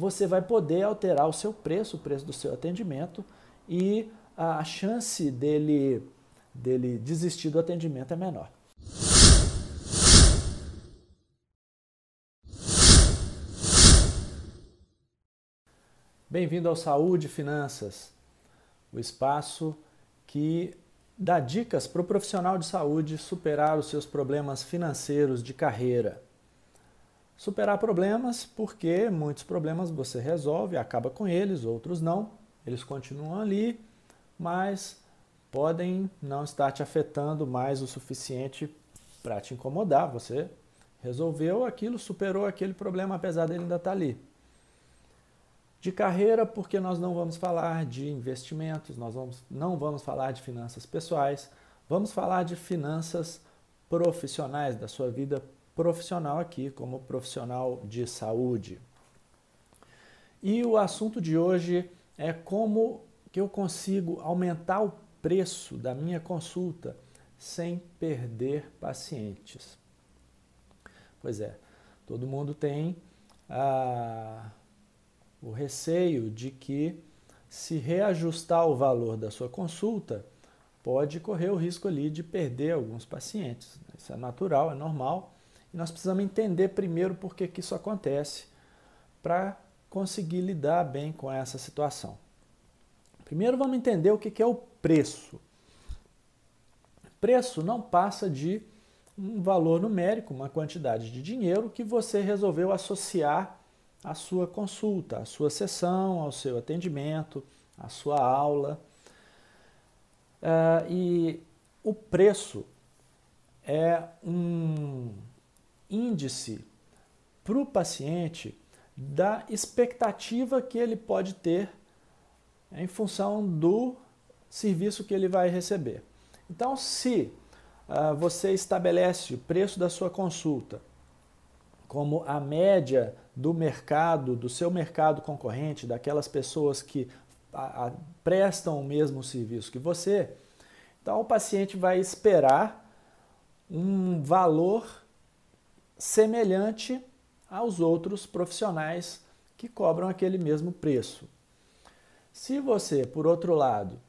você vai poder alterar o seu preço, o preço do seu atendimento e a chance dele, dele desistir do atendimento é menor. Bem-vindo ao Saúde Finanças, o espaço que dá dicas para o profissional de saúde superar os seus problemas financeiros de carreira. Superar problemas porque muitos problemas você resolve, acaba com eles, outros não, eles continuam ali, mas podem não estar te afetando mais o suficiente para te incomodar. Você resolveu aquilo, superou aquele problema, apesar dele ainda estar ali de carreira, porque nós não vamos falar de investimentos, nós vamos, não vamos falar de finanças pessoais, vamos falar de finanças profissionais, da sua vida profissional aqui, como profissional de saúde. E o assunto de hoje é como que eu consigo aumentar o preço da minha consulta sem perder pacientes. Pois é, todo mundo tem a o receio de que, se reajustar o valor da sua consulta, pode correr o risco ali de perder alguns pacientes. Isso é natural, é normal. E nós precisamos entender primeiro por que, que isso acontece para conseguir lidar bem com essa situação. Primeiro vamos entender o que, que é o preço. Preço não passa de um valor numérico, uma quantidade de dinheiro que você resolveu associar a sua consulta, a sua sessão, ao seu atendimento, a sua aula. Uh, e o preço é um índice para o paciente da expectativa que ele pode ter em função do serviço que ele vai receber. Então, se uh, você estabelece o preço da sua consulta como a média do mercado, do seu mercado concorrente, daquelas pessoas que a, a, prestam o mesmo serviço que você, então o paciente vai esperar um valor semelhante aos outros profissionais que cobram aquele mesmo preço. Se você, por outro lado,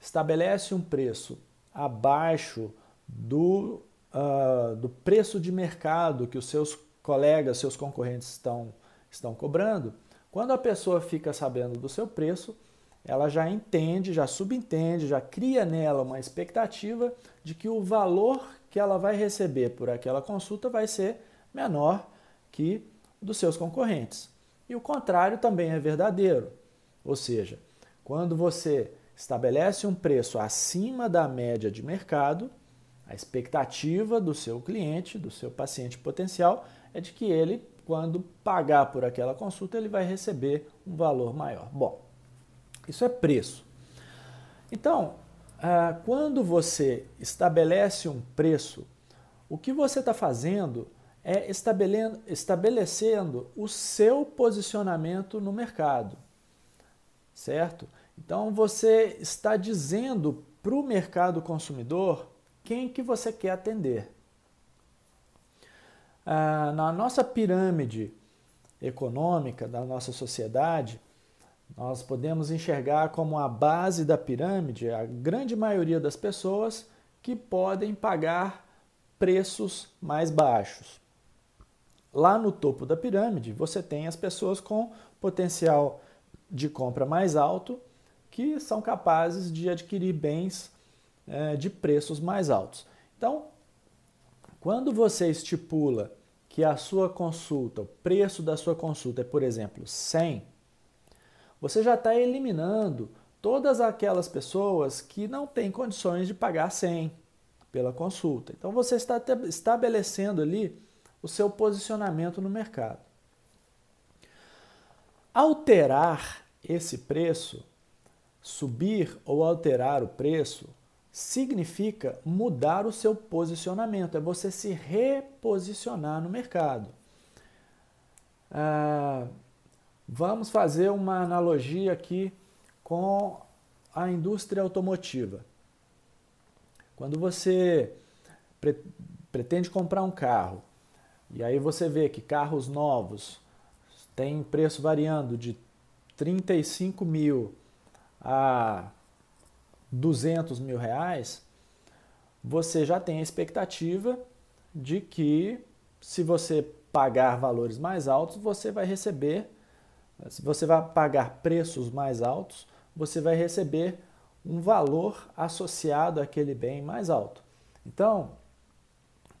estabelece um preço abaixo do, uh, do preço de mercado que os seus colegas, seus concorrentes estão, estão cobrando, quando a pessoa fica sabendo do seu preço, ela já entende, já subentende, já cria nela uma expectativa de que o valor que ela vai receber por aquela consulta vai ser menor que dos seus concorrentes. E o contrário também é verdadeiro. Ou seja, quando você estabelece um preço acima da média de mercado, a expectativa do seu cliente, do seu paciente potencial, é de que ele, quando pagar por aquela consulta, ele vai receber um valor maior. Bom, isso é preço. Então, ah, quando você estabelece um preço, o que você está fazendo é estabelecendo o seu posicionamento no mercado, certo? Então você está dizendo para o mercado consumidor quem que você quer atender. Ah, na nossa pirâmide econômica da nossa sociedade, nós podemos enxergar como a base da pirâmide a grande maioria das pessoas que podem pagar preços mais baixos. Lá no topo da pirâmide, você tem as pessoas com potencial de compra mais alto que são capazes de adquirir bens é, de preços mais altos. Então, quando você estipula que a sua consulta, o preço da sua consulta é, por exemplo, 100, você já está eliminando todas aquelas pessoas que não têm condições de pagar 100 pela consulta. Então você está estabelecendo ali o seu posicionamento no mercado. Alterar esse preço, subir ou alterar o preço, significa mudar o seu posicionamento, é você se reposicionar no mercado. Ah, vamos fazer uma analogia aqui com a indústria automotiva. Quando você pre pretende comprar um carro e aí você vê que carros novos tem preço variando de 35 mil a 200 mil reais, você já tem a expectativa de que se você pagar valores mais altos, você vai receber, se você vai pagar preços mais altos, você vai receber um valor associado àquele bem mais alto. Então,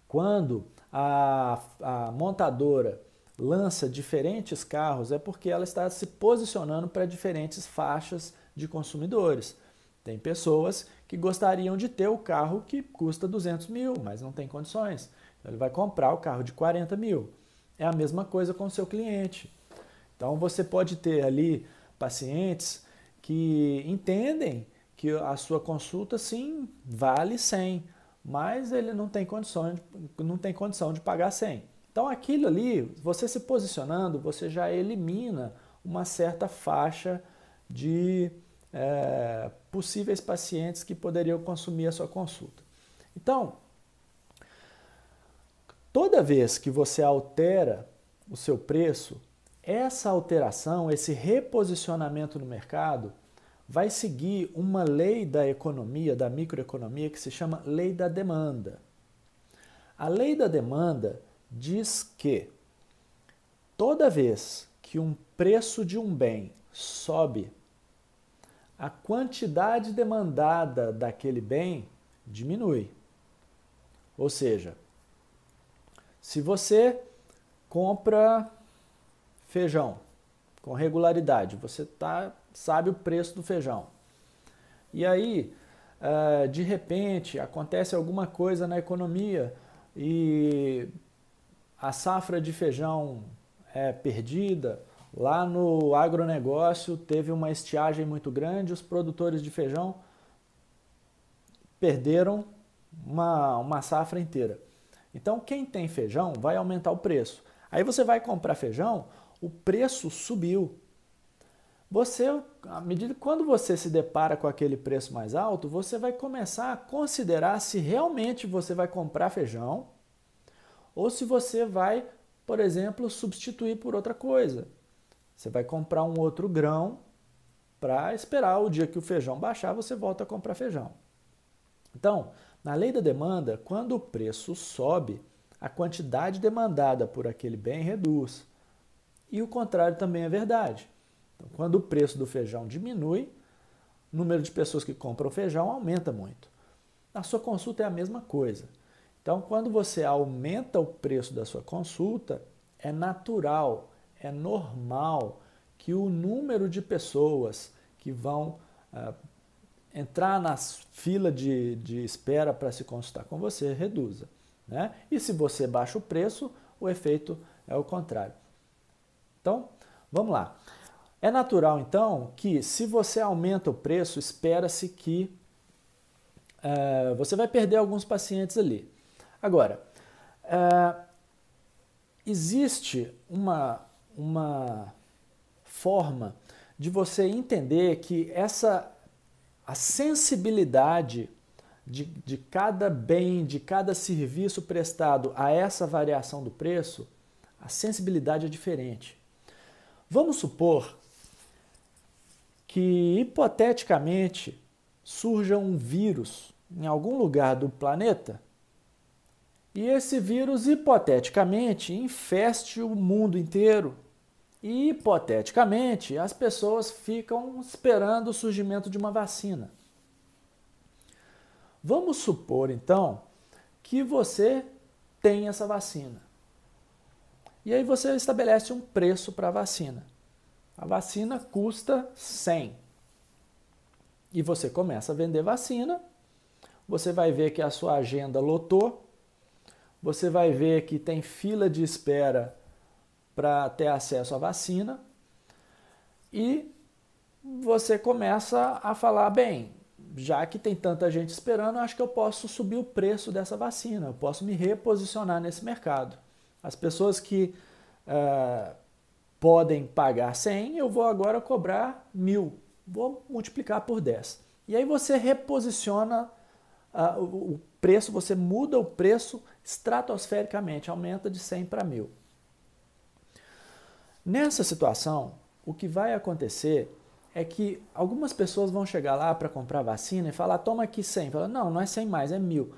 quando a, a montadora lança diferentes carros, é porque ela está se posicionando para diferentes faixas de consumidores. Tem pessoas que gostariam de ter o carro que custa 200 mil, mas não tem condições. Então, ele vai comprar o carro de 40 mil. É a mesma coisa com o seu cliente. Então você pode ter ali pacientes que entendem que a sua consulta sim vale 100, mas ele não tem condição de, não tem condição de pagar 100. Então aquilo ali, você se posicionando, você já elimina uma certa faixa de é, possíveis pacientes que poderiam consumir a sua consulta. Então, toda vez que você altera o seu preço, essa alteração, esse reposicionamento no mercado, vai seguir uma lei da economia, da microeconomia, que se chama lei da demanda. A lei da demanda diz que toda vez que um preço de um bem sobe, a quantidade demandada daquele bem diminui. Ou seja, se você compra feijão com regularidade, você tá, sabe o preço do feijão. E aí, uh, de repente, acontece alguma coisa na economia e a safra de feijão é perdida. Lá no agronegócio teve uma estiagem muito grande, os produtores de feijão perderam uma, uma safra inteira. Então, quem tem feijão vai aumentar o preço. Aí você vai comprar feijão, o preço subiu. Você, à medida quando você se depara com aquele preço mais alto, você vai começar a considerar se realmente você vai comprar feijão ou se você vai, por exemplo, substituir por outra coisa. Você vai comprar um outro grão para esperar o dia que o feijão baixar, você volta a comprar feijão. Então, na lei da demanda, quando o preço sobe, a quantidade demandada por aquele bem reduz. E o contrário também é verdade. Então, quando o preço do feijão diminui, o número de pessoas que compram feijão aumenta muito. Na sua consulta é a mesma coisa. Então, quando você aumenta o preço da sua consulta, é natural, é normal que o número de pessoas que vão uh, entrar na fila de, de espera para se consultar com você reduza. Né? E se você baixa o preço, o efeito é o contrário. Então, vamos lá. É natural, então, que se você aumenta o preço, espera-se que uh, você vai perder alguns pacientes ali. Agora, uh, existe uma, uma forma de você entender que essa a sensibilidade de, de cada bem, de cada serviço prestado a essa variação do preço, a sensibilidade é diferente. Vamos supor que, hipoteticamente, surja um vírus em algum lugar do planeta e esse vírus, hipoteticamente, infeste o mundo inteiro. E, hipoteticamente, as pessoas ficam esperando o surgimento de uma vacina. Vamos supor, então, que você tem essa vacina. E aí você estabelece um preço para a vacina. A vacina custa 100. E você começa a vender vacina. Você vai ver que a sua agenda lotou. Você vai ver que tem fila de espera para ter acesso à vacina. E você começa a falar: bem, já que tem tanta gente esperando, acho que eu posso subir o preço dessa vacina, eu posso me reposicionar nesse mercado. As pessoas que uh, podem pagar 100, eu vou agora cobrar mil. Vou multiplicar por 10. E aí você reposiciona uh, o preço, você muda o preço estratosfericamente, aumenta de 100 para 1000. Nessa situação, o que vai acontecer é que algumas pessoas vão chegar lá para comprar vacina e falar, toma aqui 100. Fala, não, não é 100 mais, é mil.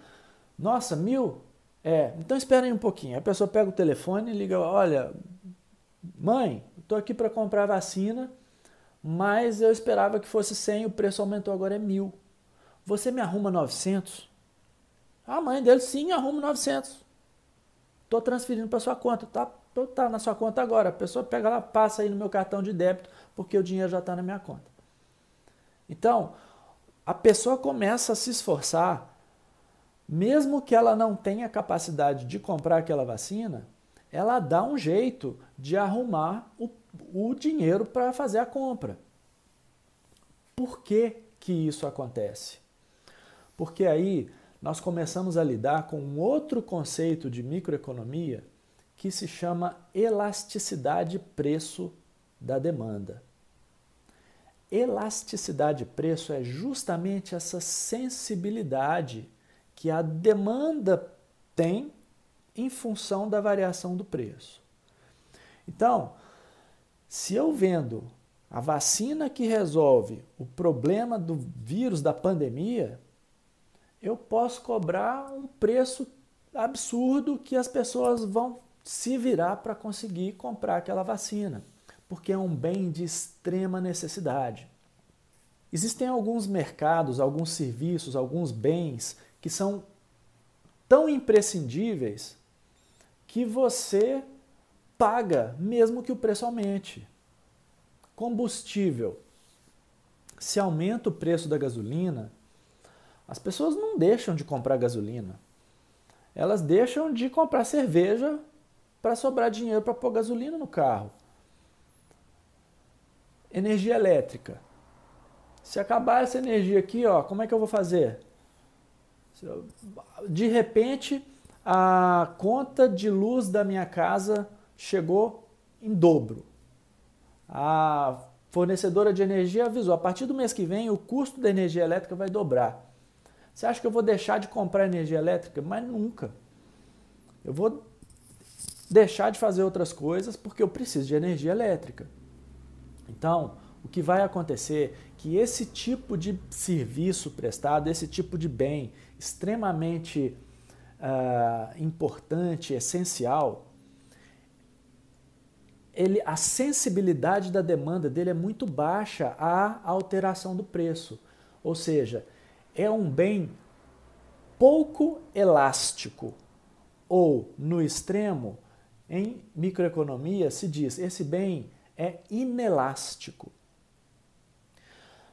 Nossa, mil? É, então espera aí um pouquinho. A pessoa pega o telefone e liga, olha, mãe, estou aqui para comprar vacina, mas eu esperava que fosse 100, o preço aumentou, agora é mil. Você me arruma 900? A mãe dele, sim, arruma 900. Estou transferindo para sua conta, tá? Tá na sua conta agora. A pessoa pega lá, passa aí no meu cartão de débito, porque o dinheiro já está na minha conta. Então, a pessoa começa a se esforçar, mesmo que ela não tenha capacidade de comprar aquela vacina, ela dá um jeito de arrumar o, o dinheiro para fazer a compra. Por que, que isso acontece? Porque aí nós começamos a lidar com um outro conceito de microeconomia que se chama elasticidade preço da demanda. Elasticidade preço é justamente essa sensibilidade que a demanda tem em função da variação do preço. Então, se eu vendo a vacina que resolve o problema do vírus da pandemia, eu posso cobrar um preço absurdo que as pessoas vão se virar para conseguir comprar aquela vacina, porque é um bem de extrema necessidade. Existem alguns mercados, alguns serviços, alguns bens que são tão imprescindíveis que você paga mesmo que o preço aumente. Combustível. Se aumenta o preço da gasolina, as pessoas não deixam de comprar gasolina. Elas deixam de comprar cerveja para sobrar dinheiro para pôr gasolina no carro. Energia elétrica. Se acabar essa energia aqui, ó, como é que eu vou fazer? De repente, a conta de luz da minha casa chegou em dobro. A fornecedora de energia avisou: a partir do mês que vem, o custo da energia elétrica vai dobrar. Você acha que eu vou deixar de comprar energia elétrica? Mas nunca. Eu vou deixar de fazer outras coisas porque eu preciso de energia elétrica. Então, o que vai acontecer é que esse tipo de serviço prestado, esse tipo de bem extremamente uh, importante, essencial, ele, a sensibilidade da demanda dele é muito baixa à alteração do preço. Ou seja, é um bem pouco elástico, ou, no extremo, em microeconomia se diz esse bem é inelástico.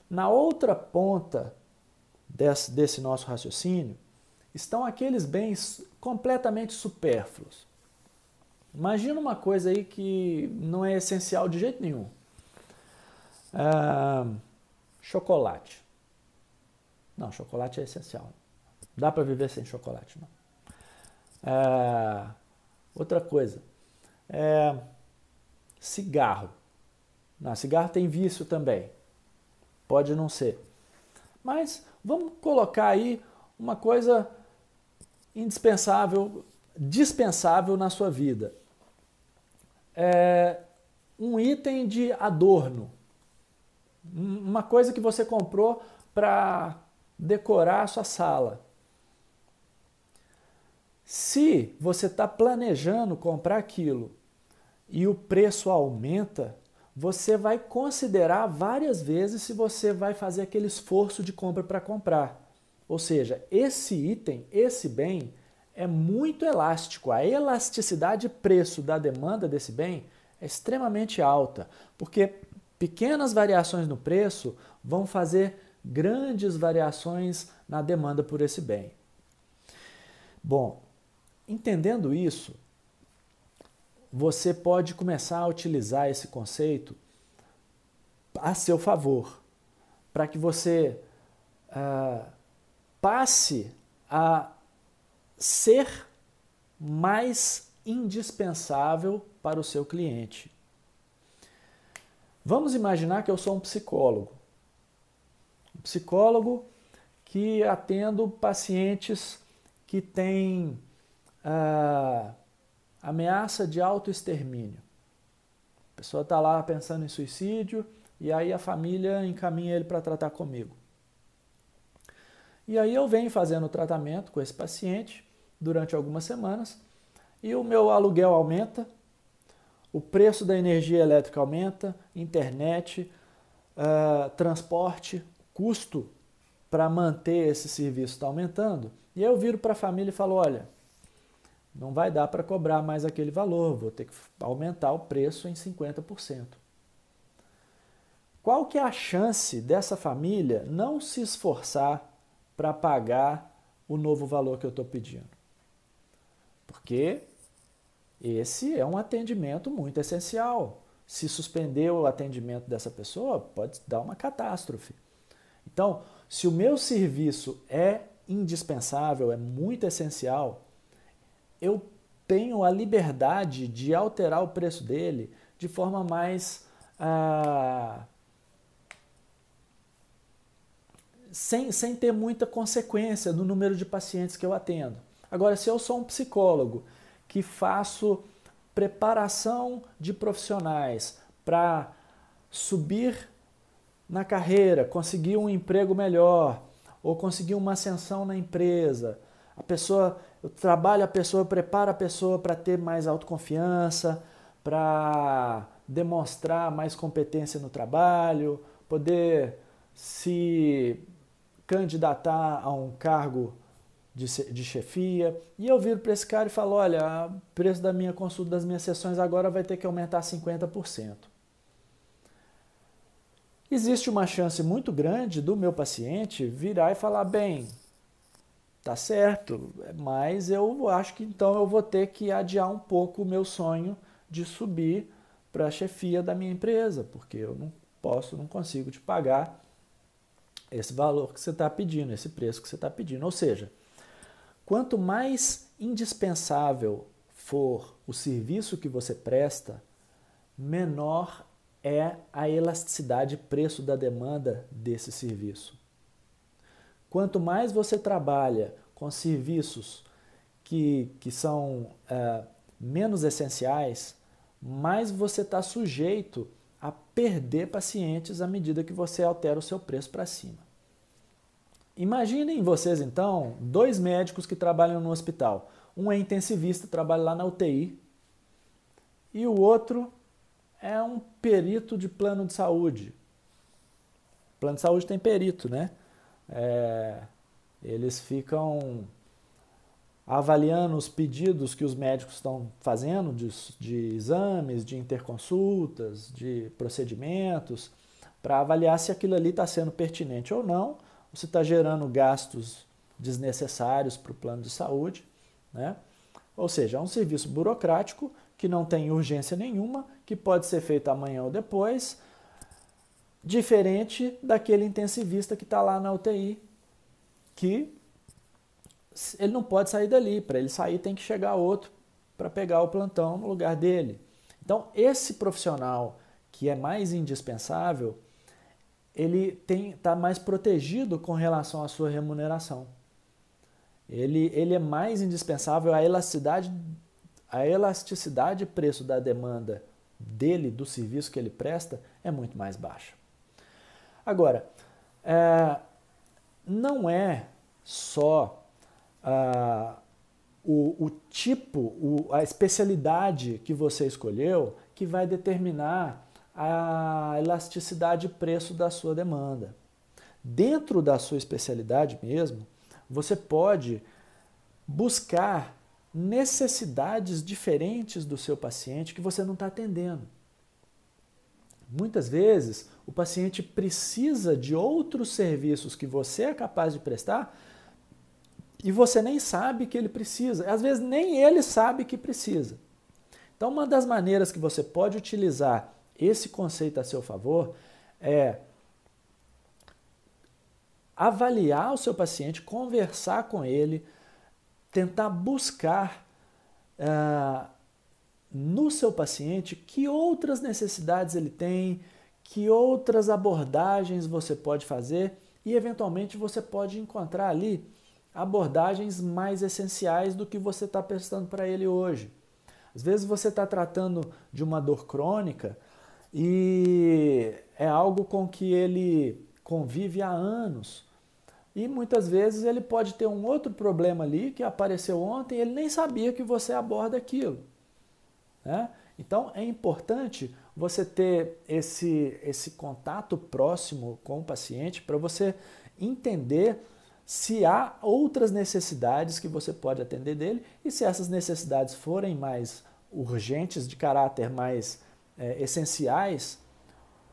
Na outra ponta desse, desse nosso raciocínio estão aqueles bens completamente supérfluos. Imagina uma coisa aí que não é essencial de jeito nenhum. Ah, chocolate. Não, chocolate é essencial. Dá para viver sem chocolate, não. É, outra coisa, é, cigarro. Não, cigarro tem vício também. Pode não ser. Mas vamos colocar aí uma coisa indispensável, dispensável na sua vida. É um item de adorno. Uma coisa que você comprou para decorar a sua sala. Se você está planejando comprar aquilo e o preço aumenta, você vai considerar várias vezes se você vai fazer aquele esforço de compra para comprar. Ou seja, esse item, esse bem, é muito elástico. A elasticidade preço da demanda desse bem é extremamente alta, porque pequenas variações no preço vão fazer grandes variações na demanda por esse bem. Bom, entendendo isso, você pode começar a utilizar esse conceito a seu favor, para que você uh, passe a ser mais indispensável para o seu cliente. Vamos imaginar que eu sou um psicólogo psicólogo que atendo pacientes que têm ah, ameaça de autoextermínio. pessoa está lá pensando em suicídio e aí a família encaminha ele para tratar comigo. E aí eu venho fazendo o tratamento com esse paciente durante algumas semanas e o meu aluguel aumenta, o preço da energia elétrica aumenta, internet, uh, transporte, custo para manter esse serviço está aumentando. E aí eu viro para a família e falo: olha, não vai dar para cobrar mais aquele valor, vou ter que aumentar o preço em 50%. Qual que é a chance dessa família não se esforçar para pagar o novo valor que eu estou pedindo? Porque esse é um atendimento muito essencial. Se suspender o atendimento dessa pessoa, pode dar uma catástrofe. Então, se o meu serviço é indispensável, é muito essencial, eu tenho a liberdade de alterar o preço dele de forma mais. Ah, sem, sem ter muita consequência no número de pacientes que eu atendo. Agora, se eu sou um psicólogo que faço preparação de profissionais para subir na carreira, conseguir um emprego melhor ou conseguir uma ascensão na empresa, a pessoa, eu trabalho a pessoa, preparo a pessoa para ter mais autoconfiança, para demonstrar mais competência no trabalho, poder se candidatar a um cargo de, de chefia. E eu viro para esse cara e falo: olha, o preço da minha consulta, das minhas sessões agora vai ter que aumentar 50%. Existe uma chance muito grande do meu paciente virar e falar: bem, tá certo, mas eu acho que então eu vou ter que adiar um pouco o meu sonho de subir para a chefia da minha empresa, porque eu não posso, não consigo te pagar esse valor que você está pedindo, esse preço que você está pedindo. Ou seja, quanto mais indispensável for o serviço que você presta, menor é a elasticidade preço da demanda desse serviço. Quanto mais você trabalha com serviços que, que são é, menos essenciais, mais você está sujeito a perder pacientes à medida que você altera o seu preço para cima. Imaginem vocês então dois médicos que trabalham no hospital. Um é intensivista, trabalha lá na UTI, e o outro é um perito de plano de saúde. Plano de saúde tem perito, né? É, eles ficam avaliando os pedidos que os médicos estão fazendo de, de exames, de interconsultas, de procedimentos, para avaliar se aquilo ali está sendo pertinente ou não, se está gerando gastos desnecessários para o plano de saúde. Né? Ou seja, é um serviço burocrático que não tem urgência nenhuma, que pode ser feito amanhã ou depois, diferente daquele intensivista que está lá na UTI, que ele não pode sair dali. Para ele sair, tem que chegar outro para pegar o plantão no lugar dele. Então, esse profissional que é mais indispensável, ele está mais protegido com relação à sua remuneração. Ele, ele é mais indispensável, a elasticidade a elasticidade de preço da demanda dele, do serviço que ele presta, é muito mais baixa. Agora, é, não é só ah, o, o, tipo, o, a especialidade que você escolheu que vai determinar a elasticidade de preço da sua demanda. Dentro da sua especialidade mesmo, você pode buscar necessidades diferentes do seu paciente que você não está atendendo. Muitas vezes o paciente precisa de outros serviços que você é capaz de prestar e você nem sabe que ele precisa. Às vezes nem ele sabe que precisa. Então, uma das maneiras que você pode utilizar esse conceito a seu favor é avaliar o seu paciente, conversar com ele, tentar buscar uh, no seu paciente que outras necessidades ele tem, que outras abordagens você pode fazer e, eventualmente, você pode encontrar ali abordagens mais essenciais do que você está prestando para ele hoje. Às vezes você está tratando de uma dor crônica, e é algo com que ele convive há anos. E muitas vezes ele pode ter um outro problema ali que apareceu ontem e ele nem sabia que você aborda aquilo. Né? Então é importante você ter esse, esse contato próximo com o paciente para você entender se há outras necessidades que você pode atender dele e se essas necessidades forem mais urgentes, de caráter mais é, essenciais,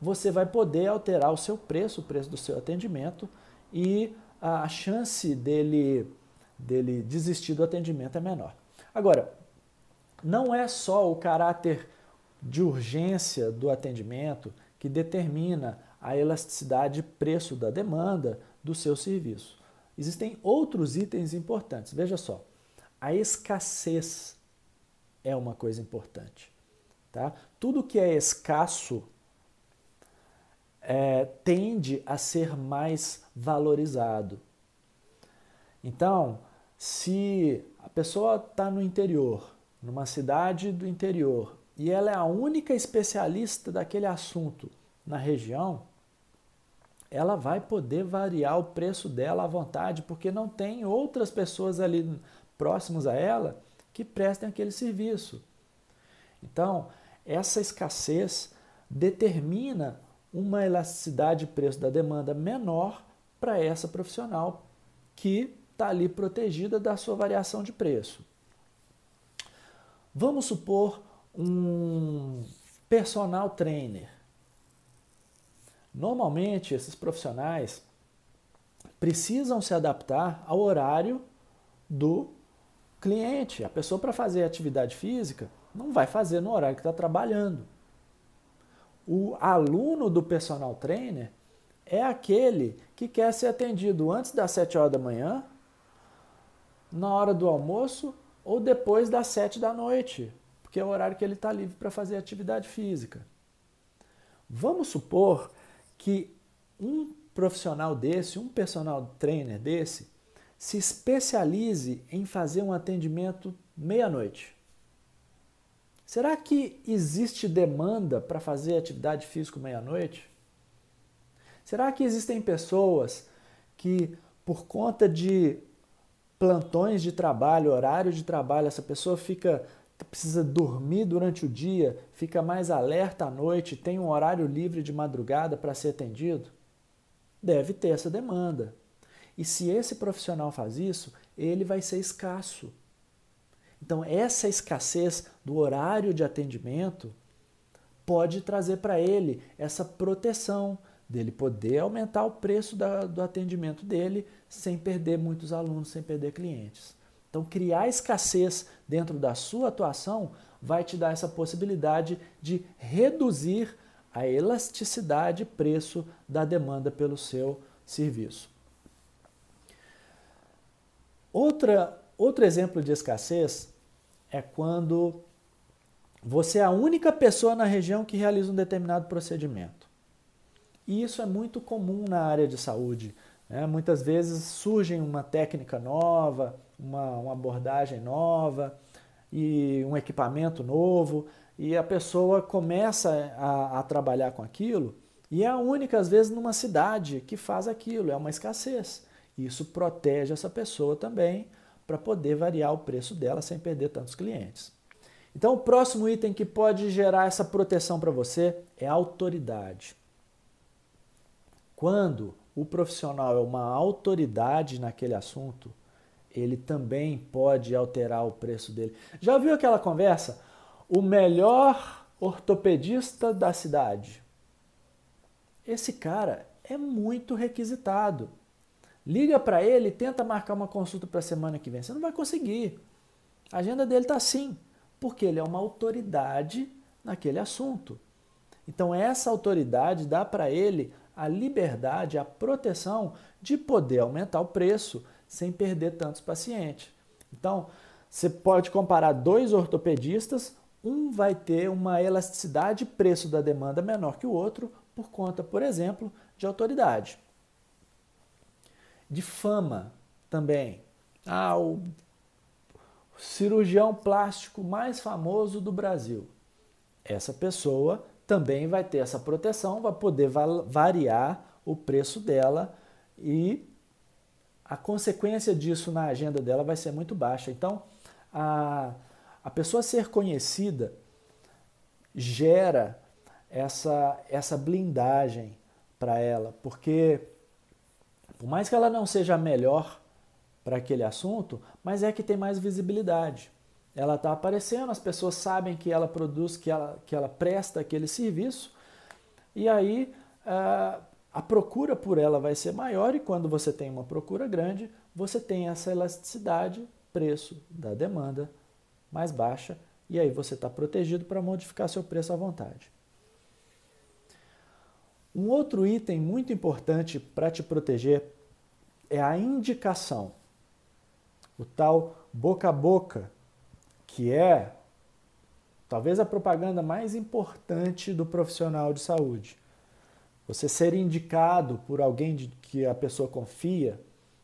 você vai poder alterar o seu preço, o preço do seu atendimento e a chance dele, dele desistir do atendimento é menor. Agora, não é só o caráter de urgência do atendimento que determina a elasticidade de preço da demanda do seu serviço. Existem outros itens importantes. Veja só, a escassez é uma coisa importante. Tá? Tudo que é escasso é, tende a ser mais valorizado. Então, se a pessoa está no interior, numa cidade do interior, e ela é a única especialista daquele assunto na região, ela vai poder variar o preço dela à vontade, porque não tem outras pessoas ali próximas a ela que prestem aquele serviço. Então, essa escassez determina uma elasticidade de preço da demanda menor para essa profissional que está ali protegida da sua variação de preço. Vamos supor um personal trainer. Normalmente, esses profissionais precisam se adaptar ao horário do cliente. A pessoa, para fazer atividade física, não vai fazer no horário que está trabalhando. O aluno do personal trainer é aquele que quer ser atendido antes das 7 horas da manhã, na hora do almoço ou depois das 7 da noite, porque é o horário que ele está livre para fazer atividade física. Vamos supor que um profissional desse, um personal trainer desse, se especialize em fazer um atendimento meia-noite. Será que existe demanda para fazer atividade física meia-noite? Será que existem pessoas que, por conta de plantões de trabalho, horário de trabalho, essa pessoa fica precisa dormir durante o dia, fica mais alerta à noite, tem um horário livre de madrugada para ser atendido? Deve ter essa demanda. E se esse profissional faz isso, ele vai ser escasso. Então, essa escassez do horário de atendimento pode trazer para ele essa proteção dele poder aumentar o preço da, do atendimento dele sem perder muitos alunos, sem perder clientes. Então, criar escassez dentro da sua atuação vai te dar essa possibilidade de reduzir a elasticidade e preço da demanda pelo seu serviço. Outra, outro exemplo de escassez é quando você é a única pessoa na região que realiza um determinado procedimento. E isso é muito comum na área de saúde. Né? Muitas vezes surge uma técnica nova, uma, uma abordagem nova e um equipamento novo, e a pessoa começa a, a trabalhar com aquilo e é a única, às vezes, numa cidade que faz aquilo, é uma escassez. Isso protege essa pessoa também para poder variar o preço dela sem perder tantos clientes. Então, o próximo item que pode gerar essa proteção para você é autoridade. Quando o profissional é uma autoridade naquele assunto, ele também pode alterar o preço dele. Já viu aquela conversa? O melhor ortopedista da cidade. Esse cara é muito requisitado. Liga para ele, tenta marcar uma consulta para a semana que vem. Você não vai conseguir. A agenda dele está assim, porque ele é uma autoridade naquele assunto. Então, essa autoridade dá para ele a liberdade, a proteção de poder aumentar o preço sem perder tantos pacientes. Então, você pode comparar dois ortopedistas, um vai ter uma elasticidade de preço da demanda menor que o outro por conta, por exemplo, de autoridade. De fama também. Ah, o cirurgião plástico mais famoso do Brasil. Essa pessoa também vai ter essa proteção, vai poder variar o preço dela e a consequência disso na agenda dela vai ser muito baixa. Então, a, a pessoa ser conhecida gera essa, essa blindagem para ela, porque por mais que ela não seja melhor para aquele assunto, mas é que tem mais visibilidade. Ela está aparecendo, as pessoas sabem que ela produz, que ela, que ela presta aquele serviço, e aí uh, a procura por ela vai ser maior, e quando você tem uma procura grande, você tem essa elasticidade, preço da demanda mais baixa, e aí você está protegido para modificar seu preço à vontade. Um outro item muito importante para te proteger é a indicação o tal boca a boca, que é talvez a propaganda mais importante do profissional de saúde. Você ser indicado por alguém de que a pessoa confia,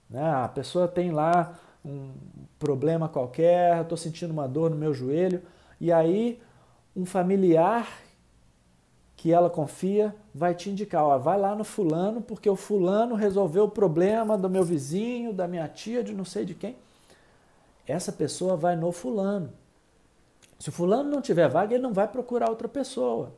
né? a pessoa tem lá um problema qualquer, estou sentindo uma dor no meu joelho, e aí um familiar que ela confia vai te indicar, ó, vai lá no fulano, porque o fulano resolveu o problema do meu vizinho, da minha tia, de não sei de quem essa pessoa vai no fulano. Se o fulano não tiver vaga, ele não vai procurar outra pessoa.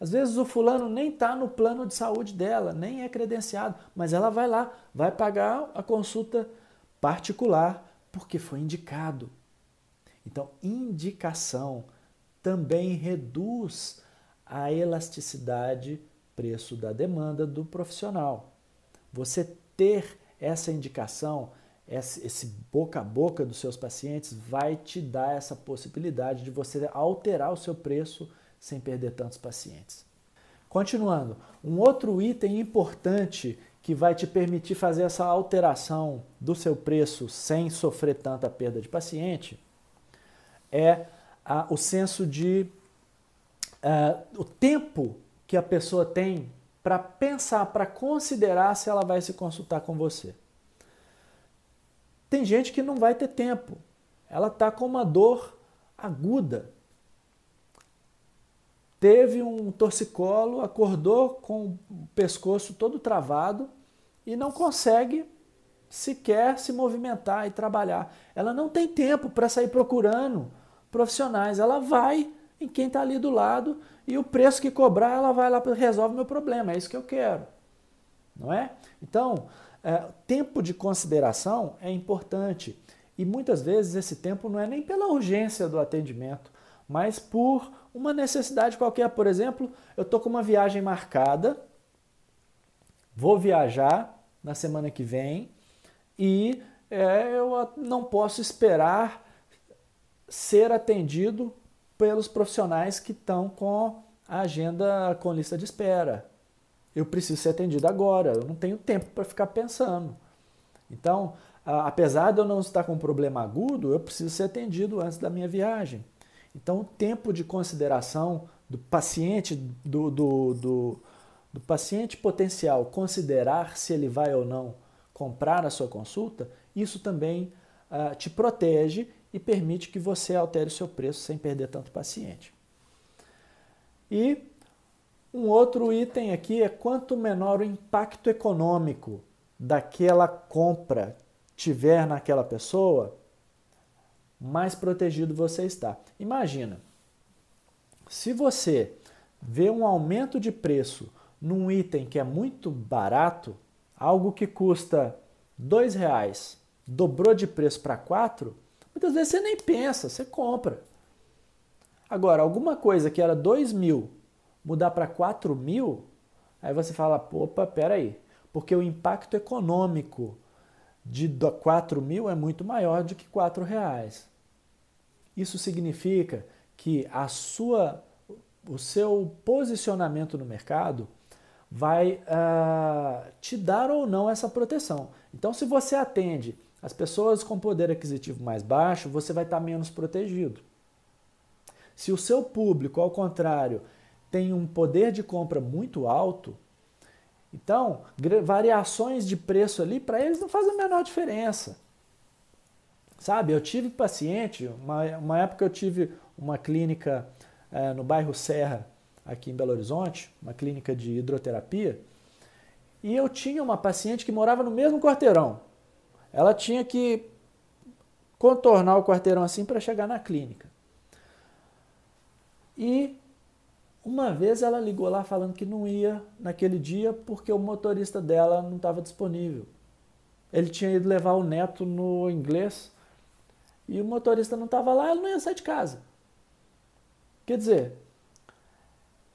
Às vezes o fulano nem está no plano de saúde dela, nem é credenciado, mas ela vai lá, vai pagar a consulta particular porque foi indicado. Então, indicação também reduz a elasticidade preço da demanda do profissional. Você ter essa indicação esse boca a boca dos seus pacientes vai te dar essa possibilidade de você alterar o seu preço sem perder tantos pacientes. Continuando, um outro item importante que vai te permitir fazer essa alteração do seu preço sem sofrer tanta perda de paciente é a, o senso de uh, o tempo que a pessoa tem para pensar, para considerar se ela vai se consultar com você. Tem gente que não vai ter tempo. Ela está com uma dor aguda. Teve um torcicolo, acordou com o pescoço todo travado e não consegue sequer se movimentar e trabalhar. Ela não tem tempo para sair procurando profissionais. Ela vai em quem está ali do lado e o preço que cobrar, ela vai lá resolve meu problema. É isso que eu quero. Não é? Então, é, tempo de consideração é importante e muitas vezes esse tempo não é nem pela urgência do atendimento, mas por uma necessidade qualquer. Por exemplo, eu estou com uma viagem marcada, vou viajar na semana que vem e é, eu não posso esperar ser atendido pelos profissionais que estão com a agenda com lista de espera eu preciso ser atendido agora, eu não tenho tempo para ficar pensando. Então, apesar de eu não estar com um problema agudo, eu preciso ser atendido antes da minha viagem. Então, o tempo de consideração do paciente, do, do, do, do paciente potencial, considerar se ele vai ou não comprar a sua consulta, isso também uh, te protege e permite que você altere o seu preço sem perder tanto paciente. E um outro item aqui é quanto menor o impacto econômico daquela compra tiver naquela pessoa, mais protegido você está. Imagina, se você vê um aumento de preço num item que é muito barato, algo que custa dois reais, dobrou de preço para quatro, muitas vezes você nem pensa, você compra. Agora, alguma coisa que era dois mil mudar para 4 mil, aí você fala, opa, peraí, porque o impacto econômico de 4 mil é muito maior do que 4 reais. Isso significa que a sua, o seu posicionamento no mercado vai uh, te dar ou não essa proteção. Então, se você atende as pessoas com poder aquisitivo mais baixo, você vai estar menos protegido. Se o seu público, ao contrário, tem um poder de compra muito alto, então variações de preço ali para eles não fazem a menor diferença. Sabe, eu tive paciente, uma, uma época eu tive uma clínica é, no bairro Serra, aqui em Belo Horizonte, uma clínica de hidroterapia, e eu tinha uma paciente que morava no mesmo quarteirão. Ela tinha que contornar o quarteirão assim para chegar na clínica. E uma vez ela ligou lá falando que não ia naquele dia porque o motorista dela não estava disponível. Ele tinha ido levar o neto no inglês e o motorista não estava lá, ela não ia sair de casa. Quer dizer,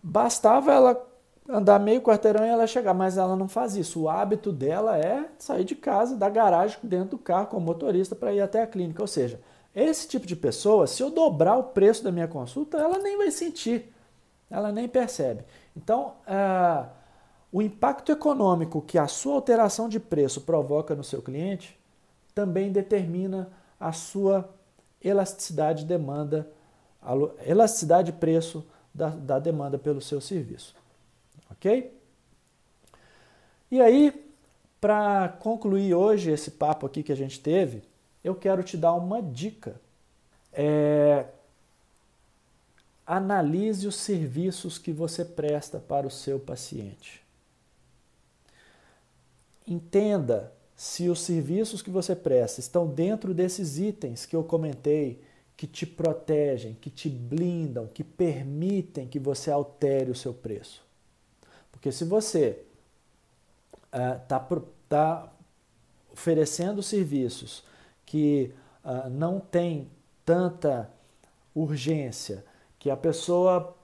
bastava ela andar meio quarteirão e ela chegar, mas ela não faz isso. O hábito dela é sair de casa, da garagem, dentro do carro com o motorista para ir até a clínica. Ou seja, esse tipo de pessoa, se eu dobrar o preço da minha consulta, ela nem vai sentir, ela nem percebe. Então, uh, o impacto econômico que a sua alteração de preço provoca no seu cliente também determina a sua elasticidade de demanda, elasticidade de preço da, da demanda pelo seu serviço. Ok? E aí, para concluir hoje esse papo aqui que a gente teve, eu quero te dar uma dica. É, analise os serviços que você presta para o seu paciente. Entenda se os serviços que você presta estão dentro desses itens que eu comentei, que te protegem, que te blindam, que permitem que você altere o seu preço. Porque se você está uh, tá, tá oferecendo serviços que uh, não tem tanta urgência, que a pessoa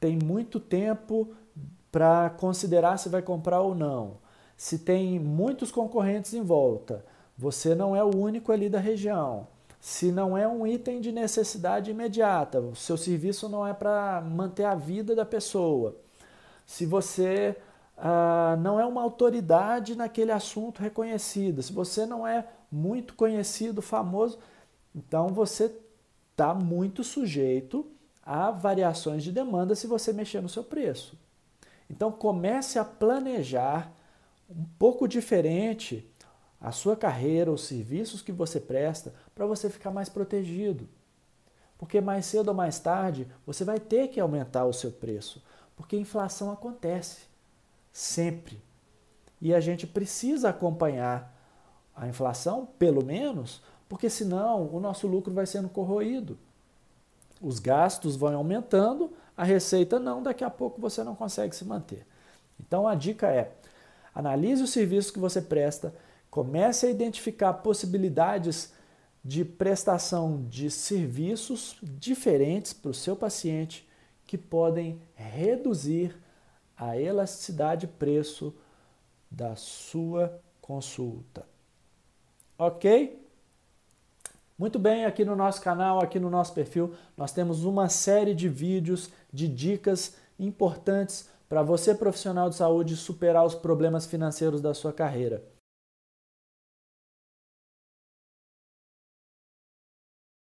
tem muito tempo para considerar se vai comprar ou não, se tem muitos concorrentes em volta, você não é o único ali da região. Se não é um item de necessidade imediata, o seu serviço não é para manter a vida da pessoa. Se você ah, não é uma autoridade naquele assunto reconhecida, se você não é muito conhecido, famoso, então você está muito sujeito a variações de demanda se você mexer no seu preço. Então comece a planejar um pouco diferente a sua carreira, os serviços que você presta, para você ficar mais protegido. Porque mais cedo ou mais tarde você vai ter que aumentar o seu preço, porque inflação acontece sempre. E a gente precisa acompanhar a inflação, pelo menos, porque senão o nosso lucro vai sendo corroído. Os gastos vão aumentando, a receita não, daqui a pouco você não consegue se manter. Então a dica é: Analise os serviços que você presta, comece a identificar possibilidades de prestação de serviços diferentes para o seu paciente que podem reduzir a elasticidade de preço da sua consulta. Ok? Muito bem, aqui no nosso canal, aqui no nosso perfil, nós temos uma série de vídeos de dicas importantes para você, profissional de saúde, superar os problemas financeiros da sua carreira.